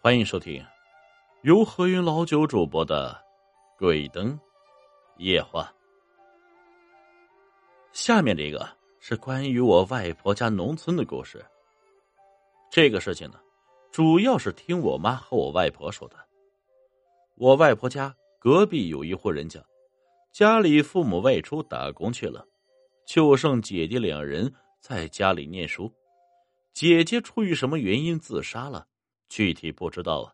欢迎收听由何云老九主播的《鬼灯夜话》。下面这个是关于我外婆家农村的故事。这个事情呢，主要是听我妈和我外婆说的。我外婆家隔壁有一户人家，家里父母外出打工去了，就剩姐姐两人在家里念书。姐姐出于什么原因自杀了？具体不知道啊。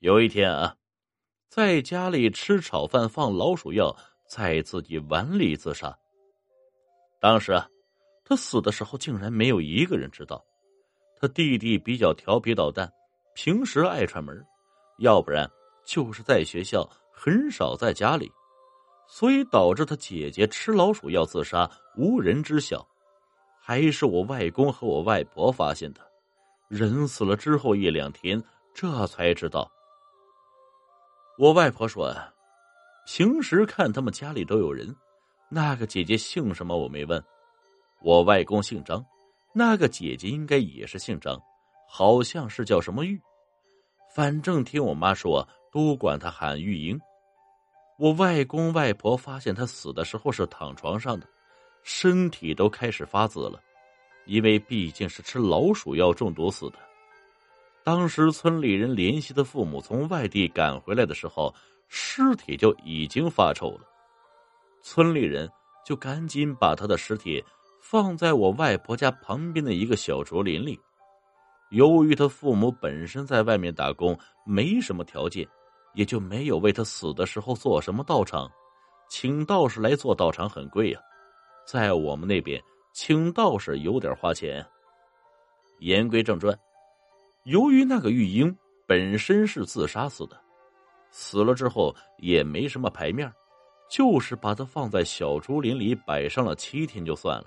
有一天啊，在家里吃炒饭放老鼠药，在自己碗里自杀。当时啊，他死的时候竟然没有一个人知道。他弟弟比较调皮捣蛋，平时爱串门，要不然就是在学校，很少在家里，所以导致他姐姐吃老鼠药自杀，无人知晓。还是我外公和我外婆发现的。人死了之后一两天，这才知道。我外婆说，平时看他们家里都有人。那个姐姐姓什么我没问。我外公姓张，那个姐姐应该也是姓张，好像是叫什么玉。反正听我妈说，都管她喊玉英。我外公外婆发现她死的时候是躺床上的，身体都开始发紫了。因为毕竟是吃老鼠药中毒死的，当时村里人联系的父母从外地赶回来的时候，尸体就已经发臭了。村里人就赶紧把他的尸体放在我外婆家旁边的一个小竹林里。由于他父母本身在外面打工，没什么条件，也就没有为他死的时候做什么道场，请道士来做道场很贵呀，在我们那边。请道士有点花钱。言归正传，由于那个玉英本身是自杀死的，死了之后也没什么牌面，就是把他放在小竹林里摆上了七天就算了。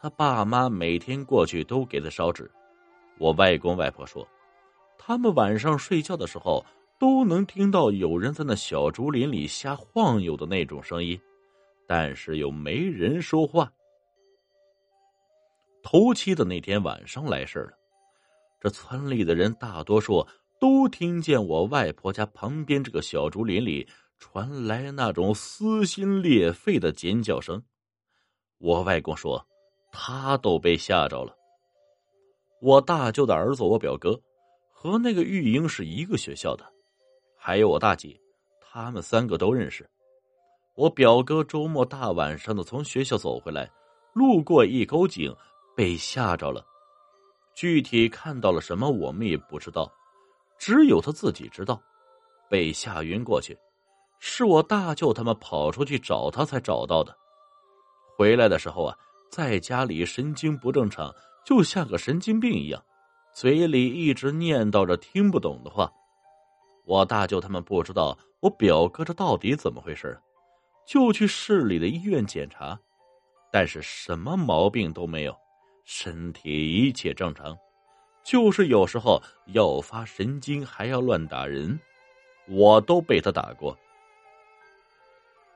他爸妈每天过去都给他烧纸。我外公外婆说，他们晚上睡觉的时候都能听到有人在那小竹林里瞎晃悠的那种声音，但是又没人说话。头七的那天晚上来事了，这村里的人大多数都听见我外婆家旁边这个小竹林里传来那种撕心裂肺的尖叫声。我外公说，他都被吓着了。我大舅的儿子，我表哥，和那个玉英是一个学校的，还有我大姐，他们三个都认识。我表哥周末大晚上的从学校走回来，路过一口井。被吓着了，具体看到了什么我们也不知道，只有他自己知道。被吓晕过去，是我大舅他们跑出去找他才找到的。回来的时候啊，在家里神经不正常，就像个神经病一样，嘴里一直念叨着听不懂的话。我大舅他们不知道我表哥这到底怎么回事，就去市里的医院检查，但是什么毛病都没有。身体一切正常，就是有时候要发神经，还要乱打人，我都被他打过。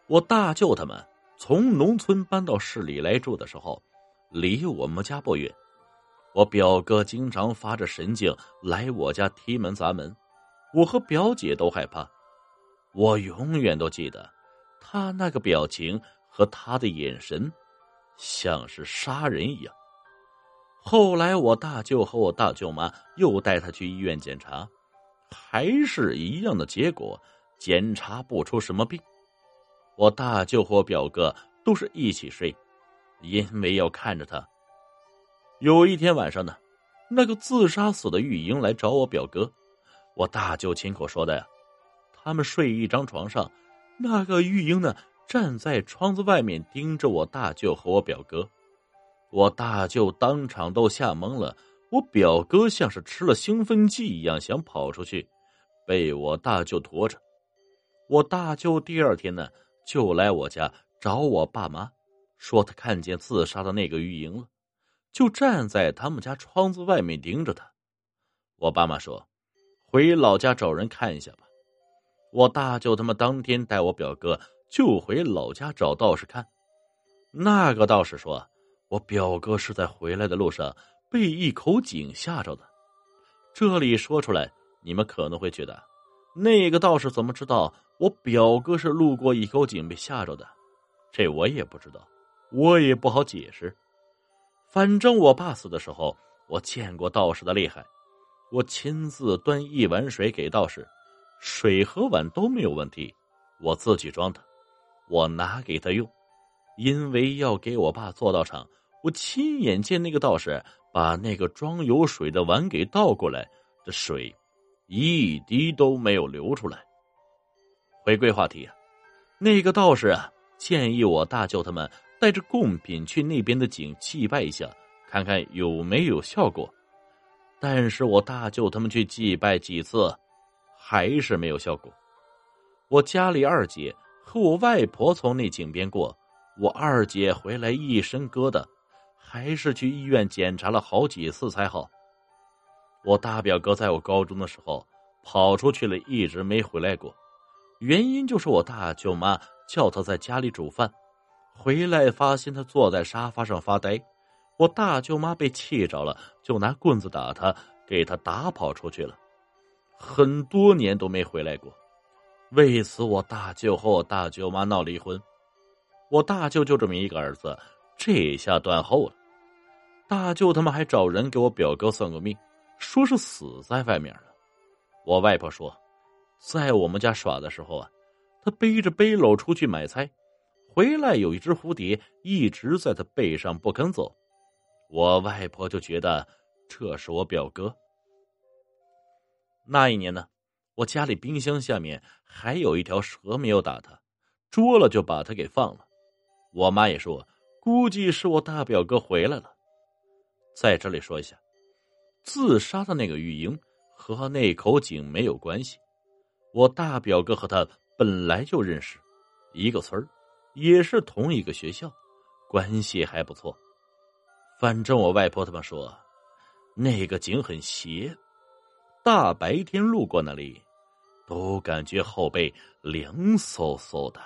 我大舅他们从农村搬到市里来住的时候，离我们家不远。我表哥经常发着神经来我家踢门砸门，我和表姐都害怕。我永远都记得他那个表情和他的眼神，像是杀人一样。后来，我大舅和我大舅妈又带他去医院检查，还是一样的结果，检查不出什么病。我大舅和我表哥都是一起睡，因为要看着他。有一天晚上呢，那个自杀死的玉英来找我表哥，我大舅亲口说的呀。他们睡一张床上，那个玉英呢站在窗子外面盯着我大舅和我表哥。我大舅当场都吓懵了，我表哥像是吃了兴奋剂一样想跑出去，被我大舅拖着。我大舅第二天呢就来我家找我爸妈，说他看见自杀的那个玉莹了，就站在他们家窗子外面盯着他。我爸妈说，回老家找人看一下吧。我大舅他们当天带我表哥就回老家找道士看，那个道士说。我表哥是在回来的路上被一口井吓着的。这里说出来，你们可能会觉得，那个道士怎么知道我表哥是路过一口井被吓着的？这我也不知道，我也不好解释。反正我爸死的时候，我见过道士的厉害，我亲自端一碗水给道士，水和碗都没有问题，我自己装的，我拿给他用。因为要给我爸做道场，我亲眼见那个道士把那个装有水的碗给倒过来，这水一滴都没有流出来。回归话题，那个道士啊建议我大舅他们带着贡品去那边的井祭拜一下，看看有没有效果。但是我大舅他们去祭拜几次，还是没有效果。我家里二姐和我外婆从那井边过。我二姐回来一身疙瘩，还是去医院检查了好几次才好。我大表哥在我高中的时候跑出去了，一直没回来过。原因就是我大舅妈叫他在家里煮饭，回来发现他坐在沙发上发呆。我大舅妈被气着了，就拿棍子打他，给他打跑出去了，很多年都没回来过。为此，我大舅和我大舅妈闹离婚。我大舅就这么一个儿子，这下断后了。大舅他们还找人给我表哥算过命，说是死在外面了。我外婆说，在我们家耍的时候啊，他背着背篓出去买菜，回来有一只蝴蝶一直在他背上不肯走。我外婆就觉得这是我表哥。那一年呢，我家里冰箱下面还有一条蛇没有打他，捉了就把他给放了。我妈也说，估计是我大表哥回来了。在这里说一下，自杀的那个玉英和那口井没有关系。我大表哥和他本来就认识，一个村儿，也是同一个学校，关系还不错。反正我外婆他们说，那个井很邪，大白天路过那里，都感觉后背凉飕飕的。